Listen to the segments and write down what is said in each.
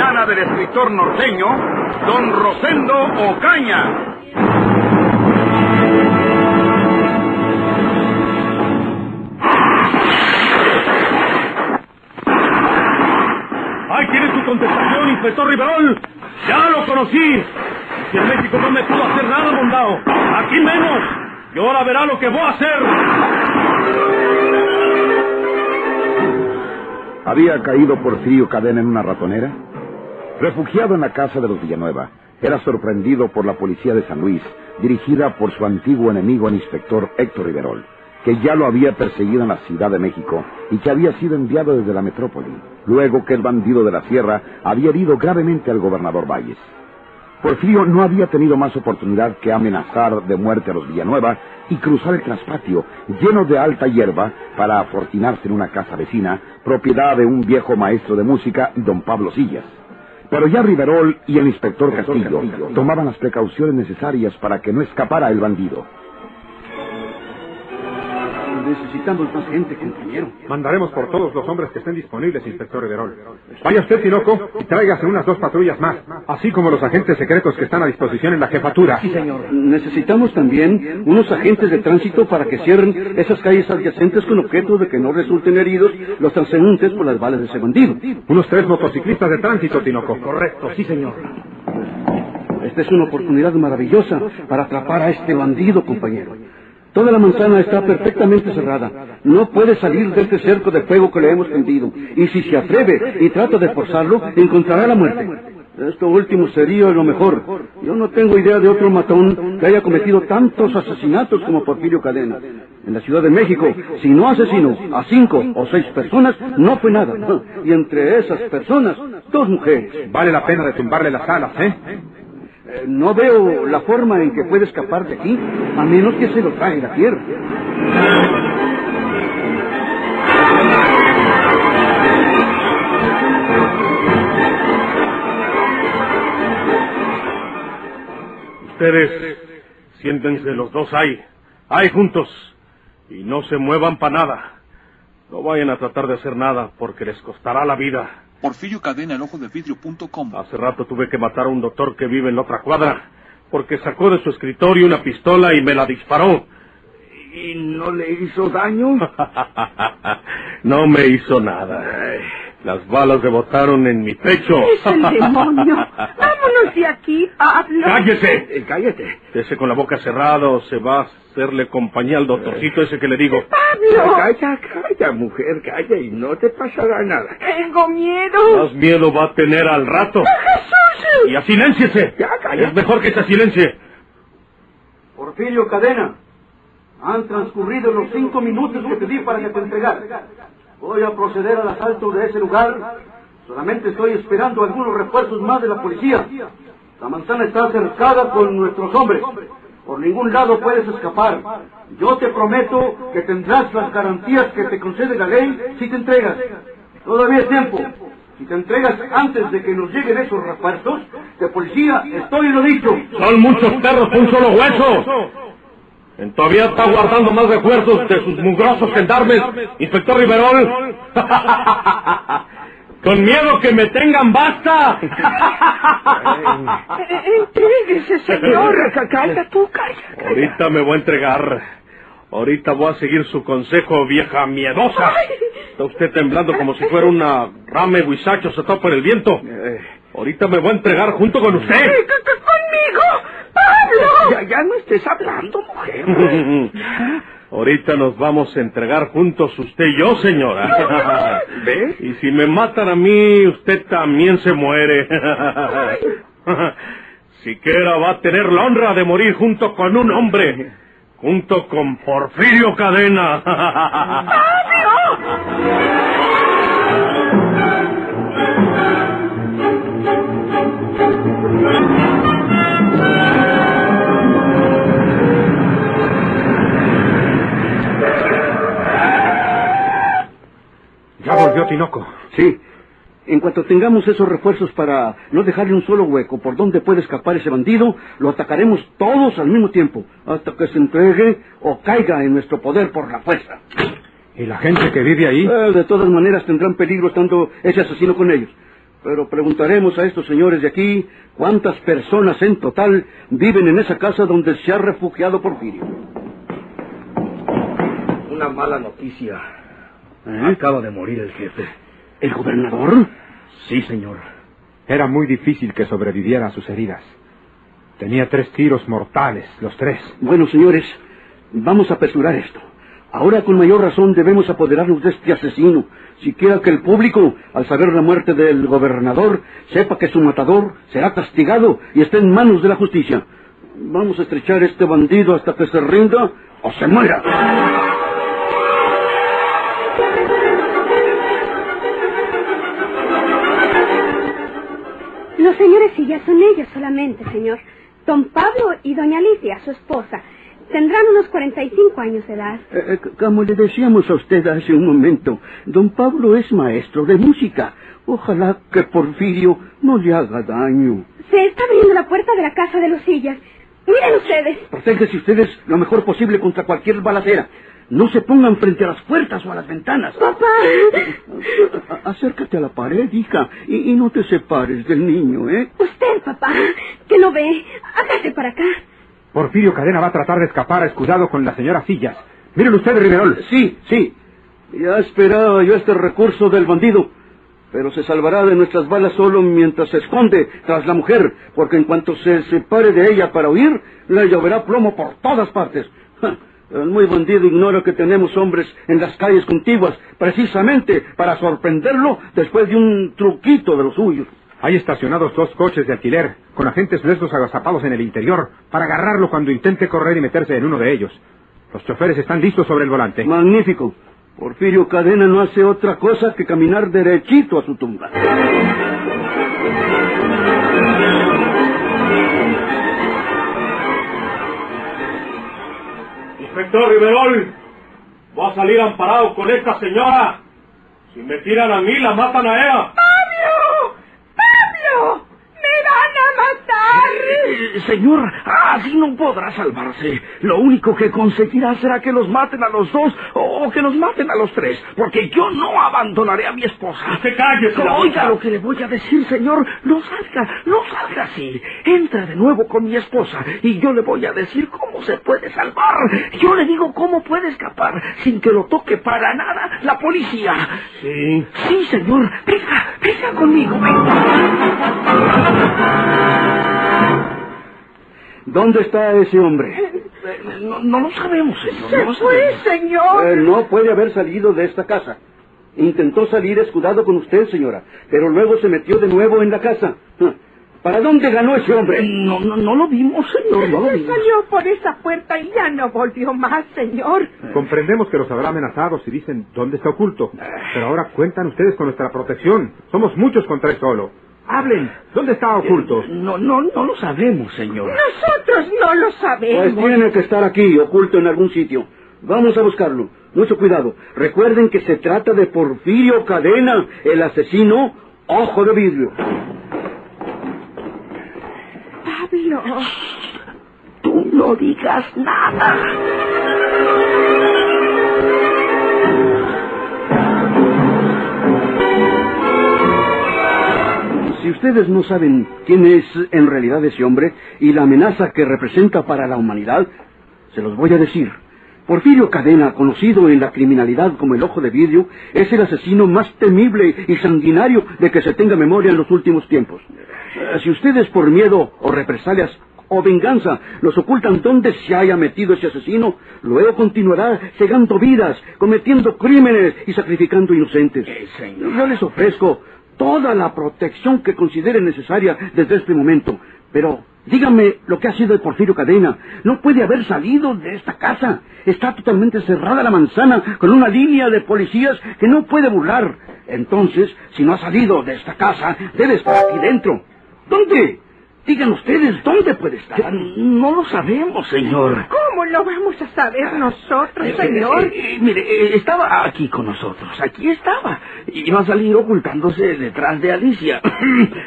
del escritor norteño, Don Rosendo Ocaña. ¡Ahí tiene su contestación, inspector Riverol! ¡Ya lo conocí! Si en México no me pudo hacer nada, mondao, aquí menos. Y ahora verá lo que voy a hacer. ¿Había caído Porfirio Cadena en una ratonera? Refugiado en la casa de los Villanueva, era sorprendido por la policía de San Luis, dirigida por su antiguo enemigo, el inspector Héctor Riverol, que ya lo había perseguido en la Ciudad de México y que había sido enviado desde la metrópoli, luego que el bandido de la sierra había herido gravemente al gobernador Valles. Porfirio no había tenido más oportunidad que amenazar de muerte a los Villanueva y cruzar el traspatio lleno de alta hierba para afortunarse en una casa vecina, propiedad de un viejo maestro de música, don Pablo Sillas. Pero ya Riverol y el inspector Castillo tomaban las precauciones necesarias para que no escapara el bandido. Necesitamos más gente, compañero. Mandaremos por todos los hombres que estén disponibles, inspector Riverol. Vaya usted, Tinoco, y tráigase unas dos patrullas más, así como los agentes secretos que están a disposición en la jefatura. Sí, señor. Necesitamos también unos agentes de tránsito para que cierren esas calles adyacentes con objeto de que no resulten heridos los transeúntes por las balas de ese bandido. Unos tres motociclistas de tránsito, Tinoco. Correcto, sí, señor. Esta es una oportunidad maravillosa para atrapar a este bandido, compañero. Toda la manzana está perfectamente cerrada. No puede salir de este cerco de fuego que le hemos tendido. Y si se atreve y trata de forzarlo, encontrará la muerte. Esto último sería lo mejor. Yo no tengo idea de otro matón que haya cometido tantos asesinatos como Porfirio Cadena. En la Ciudad de México, si no asesinó a cinco o seis personas, no fue nada. Y entre esas personas, dos mujeres. Vale la pena de tumbarle las alas, ¿eh? Eh, no veo la forma en que puede escapar de aquí, a menos que se lo trague la tierra. Ustedes, siéntense los dos ahí, ahí juntos, y no se muevan para nada. No vayan a tratar de hacer nada porque les costará la vida. Porfirio Cadena, el ojo de vidrio.com. Hace rato tuve que matar a un doctor que vive en la otra cuadra porque sacó de su escritorio una pistola y me la disparó. ¿Y no le hizo daño? no me hizo nada. Las balas rebotaron en mi pecho. ¡Es el demonio! ¡Vámonos de aquí, Pablo! ¡Cállese! Eh, cállate. Ese con la boca cerrada o se va a hacerle compañía al doctorcito ese que le digo. ¡Pablo! Calla, calla, mujer, calla y no te pasará nada. Tengo miedo. Más miedo va a tener al rato. ¡Jesús! Y asilénciese. Ya, calla. Es mejor que se silencie. Porfirio Cadena, han transcurrido los cinco minutos que te di para que te entregaras. Voy a proceder al asalto de ese lugar. Solamente estoy esperando algunos refuerzos más de la policía. La manzana está cercada con nuestros hombres. Por ningún lado puedes escapar. Yo te prometo que tendrás las garantías que te concede la ley si te entregas. Todavía es tiempo. Si te entregas antes de que nos lleguen esos refuerzos, de policía estoy en lo dicho. Son muchos perros con un solo hueso. En todavía está guardando más refuerzos de sus mugrosos gendarmes, inspector Riverol. Con miedo que me tengan basta. Entréguese, señor. Calla tú, calla. Ahorita me voy a entregar. Ahorita voy a seguir su consejo, vieja miedosa. Está usted temblando como si fuera una rame huizacho se por el viento. Ahorita me voy a entregar junto con usted. ¡Conmigo! ¡Pablo! Ya, ya no estés hablando, mujer. Ahorita nos vamos a entregar juntos usted y yo, señora. ¿Ve? Y si me matan a mí, usted también se muere. Siquiera va a tener la honra de morir junto con un hombre. Junto con Porfirio Cadena. Tinoco. Sí. En cuanto tengamos esos refuerzos para no dejarle un solo hueco por donde puede escapar ese bandido, lo atacaremos todos al mismo tiempo, hasta que se entregue o caiga en nuestro poder por la fuerza. ¿Y la gente que vive ahí? Eh, de todas maneras tendrán peligro estando ese asesino con ellos. Pero preguntaremos a estos señores de aquí cuántas personas en total viven en esa casa donde se ha refugiado Porfirio. Una mala noticia. ¿Eh? Acaba de morir el jefe. ¿El gobernador? Sí, señor. Era muy difícil que sobreviviera a sus heridas. Tenía tres tiros mortales, los tres. Bueno, señores, vamos a apresurar esto. Ahora con mayor razón debemos apoderarnos de este asesino, siquiera que el público, al saber la muerte del gobernador, sepa que su matador será castigado y esté en manos de la justicia. Vamos a estrechar a este bandido hasta que se rinda o se muera. Los señores Sillas son ellos solamente, señor. Don Pablo y doña Alicia, su esposa. Tendrán unos 45 años de edad. Eh, eh, como le decíamos a usted hace un momento, don Pablo es maestro de música. Ojalá que Porfirio no le haga daño. Se está abriendo la puerta de la casa de los Sillas. Miren ustedes. Protéjense ustedes lo mejor posible contra cualquier balacera. No se pongan frente a las puertas o a las ventanas. Papá. A- Acércate a la pared, hija, y, y no te separes del niño, ¿eh? Usted, papá, que no ve. Hágase para acá. Porfirio Cadena va a tratar de escapar escudado con la señora Sillas. Miren ustedes, Riverol. Sí, sí. Ya esperaba yo este recurso del bandido. Pero se salvará de nuestras balas solo mientras se esconde tras la mujer, porque en cuanto se separe de ella para huir, le lloverá plomo por todas partes. Muy bandido ignora que tenemos hombres en las calles contiguas, precisamente para sorprenderlo después de un truquito de los suyos. Hay estacionados dos coches de alquiler, con agentes nuestros agazapados en el interior, para agarrarlo cuando intente correr y meterse en uno de ellos. Los choferes están listos sobre el volante. Magnífico. Porfirio Cadena no hace otra cosa que caminar derechito a su tumba. Inspector Riverol, voy a salir amparado con esta señora. Si me tiran a mí, la matan a ella. ¡Pablo! ¡Pablo! ¡Me van a matar! Eh, señor, así no podrá salvarse. Lo único que conseguirá será que los maten a los dos o que nos maten a los tres, porque yo no abandonaré a mi esposa. Cállese la Oiga lo que le voy a decir, señor. No salga, no salga así. Entra de nuevo con mi esposa y yo le voy a decir cómo se puede salvar. Yo le digo cómo puede escapar sin que lo toque para nada la policía. Sí. Sí, señor. Venga, venga conmigo, venga. ¿Dónde está ese hombre? Eh, No, no lo sabemos, señor. no Se fue, sabemos. señor. Eh, no puede haber salido de esta casa. Intentó salir escudado con usted, señora, pero luego se metió de nuevo en la casa. ¿Para dónde ganó ese hombre? No, no, no lo vimos, señor, no lo vimos. salió por esa puerta y ya no volvió más, señor. Comprendemos que los habrá amenazado si dicen dónde está oculto. Pero ahora cuentan ustedes con nuestra protección. Somos muchos contra él solo. Hablen. ¿Dónde está oculto? No, no, no lo sabemos, señor. Nosotros no lo Pues sabemos. tiene que estar aquí, oculto en algún sitio. Vamos a buscarlo. Mucho cuidado. Recuerden que se trata de Porfirio Cadena, el asesino Ojo de Vidrio. Pablo. Tú no digas nada. Si ustedes no saben quién es en realidad ese hombre y la amenaza que representa para la humanidad, se los voy a decir. Porfirio Cadena, conocido en la criminalidad como el Ojo de Vidrio, es el asesino más temible y sanguinario de que se tenga memoria en los últimos tiempos. Eh, Si ustedes por miedo o represalias o venganza los ocultan donde se haya metido ese asesino, luego continuará cegando vidas, cometiendo crímenes y sacrificando inocentes. Yo les ofrezco toda la protección que considere necesaria desde este momento. Pero díganme lo que ha sido de Porfirio Cadena. No puede haber salido de esta casa. Está totalmente cerrada la manzana con una línea de policías que no puede burlar. Entonces, si no ha salido de esta casa, debe estar aquí dentro. ¿Dónde? Digan ustedes, ¿dónde puede estar? No lo sabemos, señor. ¿Cómo lo vamos a saber nosotros, Eh, señor? eh, eh, mire, eh, estaba aquí con nosotros, aquí estaba. Iba a salir ocultándose detrás de Alicia.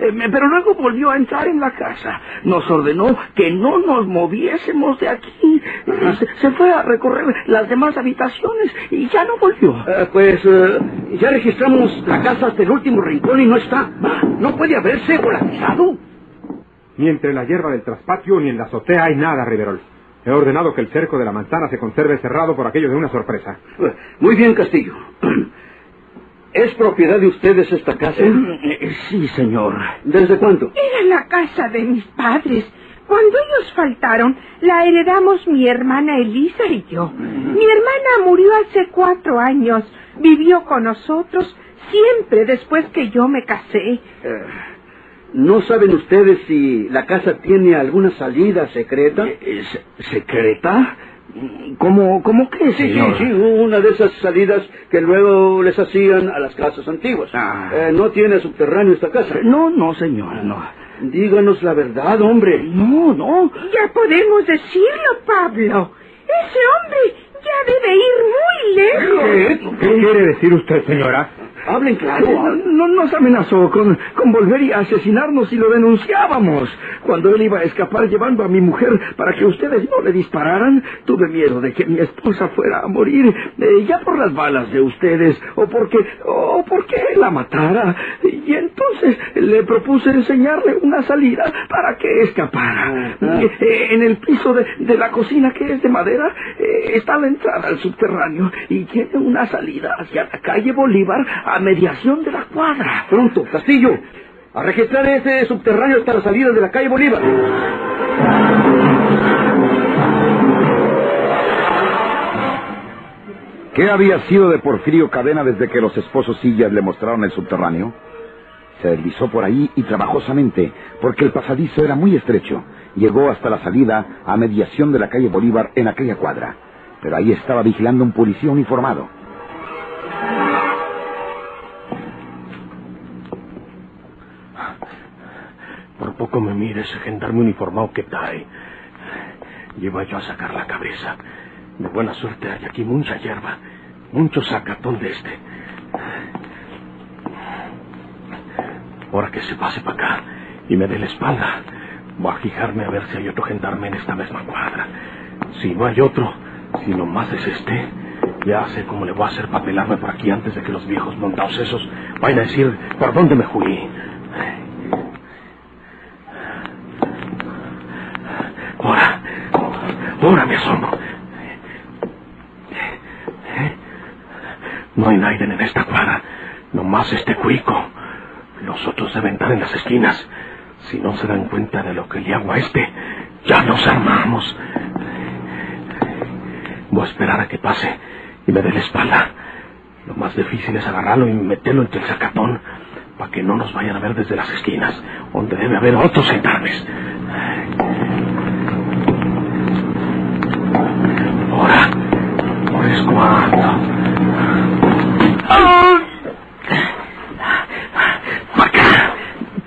Eh, Pero luego volvió a entrar en la casa. Nos ordenó que no nos moviésemos de aquí. Eh, Se, se fue a recorrer las demás habitaciones y ya no volvió. Eh, pues eh, ya registramos la casa hasta el último rincón y no está. No puede haberse volatizado. Ni entre la hierba del traspatio ni en la azotea hay nada, Riverol. He ordenado que el cerco de la manzana se conserve cerrado por aquello de una sorpresa. Eh, Muy bien, Castillo. ¿Es propiedad de ustedes esta casa? Eh, Sí, señor. ¿Desde cuándo? Era la casa de mis padres. Cuando ellos faltaron, la heredamos mi hermana Elisa y yo. Mi hermana murió hace cuatro años. Vivió con nosotros siempre después que yo me casé. Eh, ¿No saben ustedes si la casa tiene alguna salida secreta? Eh, se- ¿Secreta? ¿Cómo, cómo qué, Sí, sí, sí, una de esas salidas que luego les hacían a las casas antiguas. Ah. Eh, ¿No tiene subterráneo esta casa? No, no, señor, no. Díganos la verdad, hombre. No, no. Ya podemos decirlo, Pablo. Ese hombre ya debe ir muy lejos. ¿Qué quiere decir usted, señora? Hablen claro. No, nos amenazó con, con volver a asesinarnos si lo denunciábamos. Cuando él iba a escapar llevando a mi mujer para que ustedes no le dispararan, tuve miedo de que mi esposa fuera a morir, eh, ya por las balas de ustedes, o porque, o porque él la matara. Y entonces le propuse enseñarle una salida para que escapara. Eh, en el piso de, de la cocina, que es de madera, eh, está la entrada al subterráneo y tiene una salida hacia la calle Bolívar a mediación de la cuadra. Pronto, Castillo. A registrar ese subterráneo hasta la salida de la calle Bolívar. ¿Qué había sido de Porfirio Cadena desde que los esposos Sillas le mostraron el subterráneo? Se deslizó por ahí y trabajosamente, porque el pasadizo era muy estrecho. Llegó hasta la salida a mediación de la calle Bolívar en aquella cuadra. Pero ahí estaba vigilando un policía uniformado. Por poco me mire ese gendarme uniformado que trae. Lleva yo a sacar la cabeza. De buena suerte hay aquí mucha hierba, mucho sacatón de este. Ahora que se pase para acá y me dé la espalda, voy a fijarme a ver si hay otro gendarme en esta misma cuadra. Si no hay otro, si nomás es este, ya sé cómo le voy a hacer para pelarme por aquí antes de que los viejos montados esos vayan a decir por dónde me jugué. Ahora, ahora me asomo. No hay nadie en esta cuadra, nomás este cuico. Los otros deben estar en las esquinas. Si no se dan cuenta de lo que le hago a este, ya nos armamos. Voy a esperar a que pase y me dé la espalda. Lo más difícil es agarrarlo y meterlo entre el sacatón para que no nos vayan a ver desde las esquinas, donde debe haber otros gendarmes. Ahora, ahora es cuando.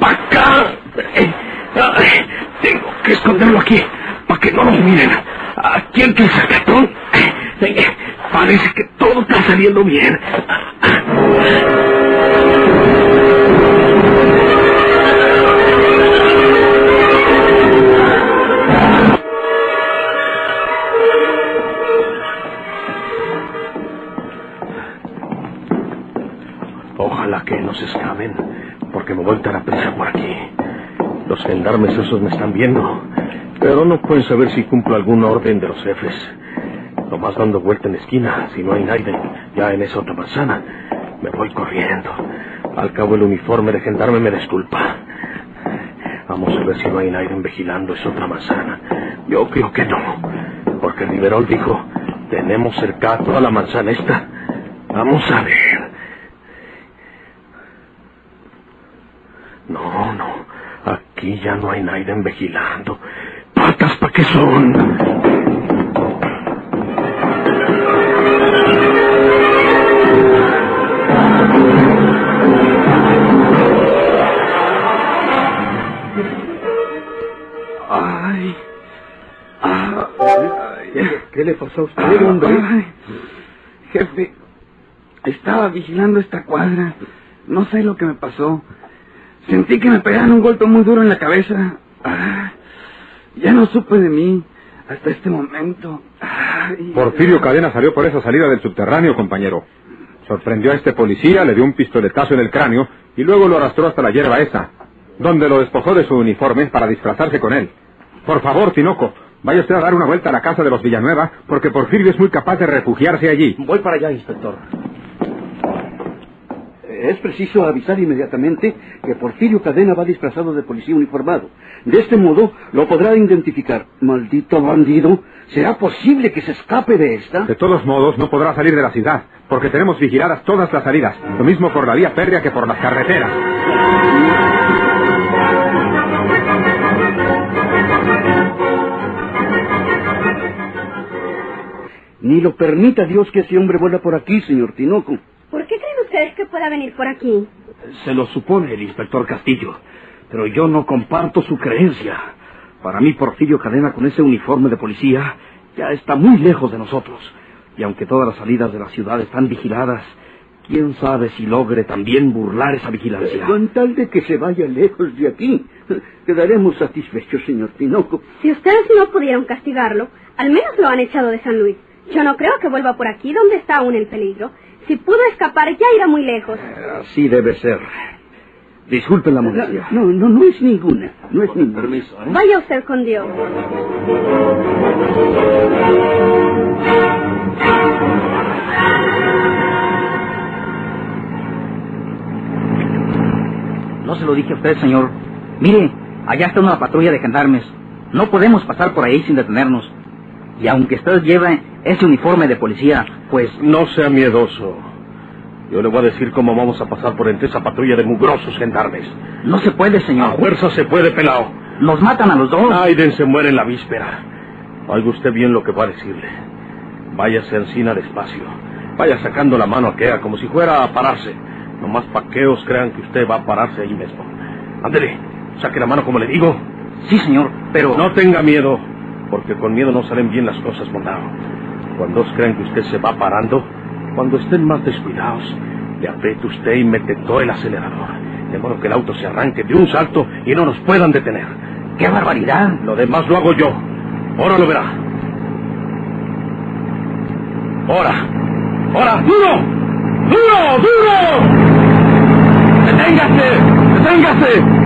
¡Para acá! Tengo que esconderlo aquí, para que no nos miren. Aquí entre el sacatón. Parece que todo está saliendo bien. Porque me voy tan a prisa por aquí. Los gendarmes esos me están viendo, pero no pueden saber si cumplo algún orden de los jefes. Nomás dando vuelta en la esquina, si no hay nadie ya en esa otra manzana, me voy corriendo. Al cabo el uniforme de gendarme me disculpa. Vamos a ver si no hay nadie vigilando esa otra manzana. Yo creo que no, porque Riverol dijo, tenemos cerca toda la manzana esta. Vamos a ver. No, no. Aquí ya no hay nadie vigilando. ¿Patas para qué son? Ay. Ah, ¿Qué, qué le pasó a usted, hombre? Ay, jefe, estaba vigilando esta cuadra. No sé lo que me pasó. Sentí que me pegaron un golpe muy duro en la cabeza. Ah, ya no supe de mí hasta este momento. Ay, Porfirio Cadena salió por esa salida del subterráneo, compañero. Sorprendió a este policía, le dio un pistoletazo en el cráneo y luego lo arrastró hasta la hierba esa, donde lo despojó de su uniforme para disfrazarse con él. Por favor, Tinoco, vaya usted a dar una vuelta a la casa de los Villanueva, porque Porfirio es muy capaz de refugiarse allí. Voy para allá, inspector. Es preciso avisar inmediatamente que Porfirio Cadena va disfrazado de policía uniformado. De este modo lo podrá identificar. Maldito bandido. ¿Será posible que se escape de esta? De todos modos, no podrá salir de la ciudad, porque tenemos vigiladas todas las salidas, lo mismo por la vía férrea que por las carreteras. Ni lo permita Dios que ese hombre vuelva por aquí, señor Tinoco. ¿Por qué creen ustedes que pueda venir por aquí? Se lo supone el inspector Castillo, pero yo no comparto su creencia. Para mí, Porfirio Cadena con ese uniforme de policía ya está muy lejos de nosotros. Y aunque todas las salidas de la ciudad están vigiladas, quién sabe si logre también burlar esa vigilancia. Con tal de que se vaya lejos de aquí, quedaremos satisfechos, señor Tinoco. Si ustedes no pudieron castigarlo, al menos lo han echado de San Luis. Yo no creo que vuelva por aquí donde está aún el peligro. Si pudo escapar, ya irá muy lejos. Así debe ser. Disculpen la molestia. No, no, no es ninguna. No es ninguna. Permiso, ¿eh? Vaya usted con Dios. No se lo dije a usted, señor. Mire, allá está una patrulla de gendarmes. No podemos pasar por ahí sin detenernos. Y aunque usted lleve ese uniforme de policía, pues No sea miedoso. Yo le voy a decir cómo vamos a pasar por entre esa patrulla de mugrosos gendarmes. no se puede, A señor. fuerza se puede, pelao. Nos matan a los dos. Aiden se muere en la víspera. Oiga usted bien lo que va a decirle. Váyase encina despacio. Vaya sacando la mano aquella como si fuera a pararse. Nomás pa' que os crean que usted va a pararse ahí mismo. Ándele, saque la mano como le digo. Sí, señor, pero... No tenga miedo, porque con miedo no salen bien las cosas, mondado. Cuando os crean que usted se va parando, cuando estén más descuidados, le apriete usted y mete todo el acelerador. De modo que el auto se arranque de un salto y no nos puedan detener. ¡Qué barbaridad! Lo demás lo hago yo. Ahora lo verá. Ahora. Ahora. ¡Duro! ¡Duro! ¡Duro! ¡Deténgase! ¡Deténgase!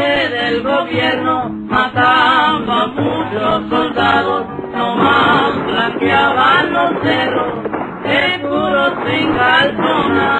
Del gobierno, mataba a muchos soldados, nomás blanqueaban los cerros, seguros sin calzonar.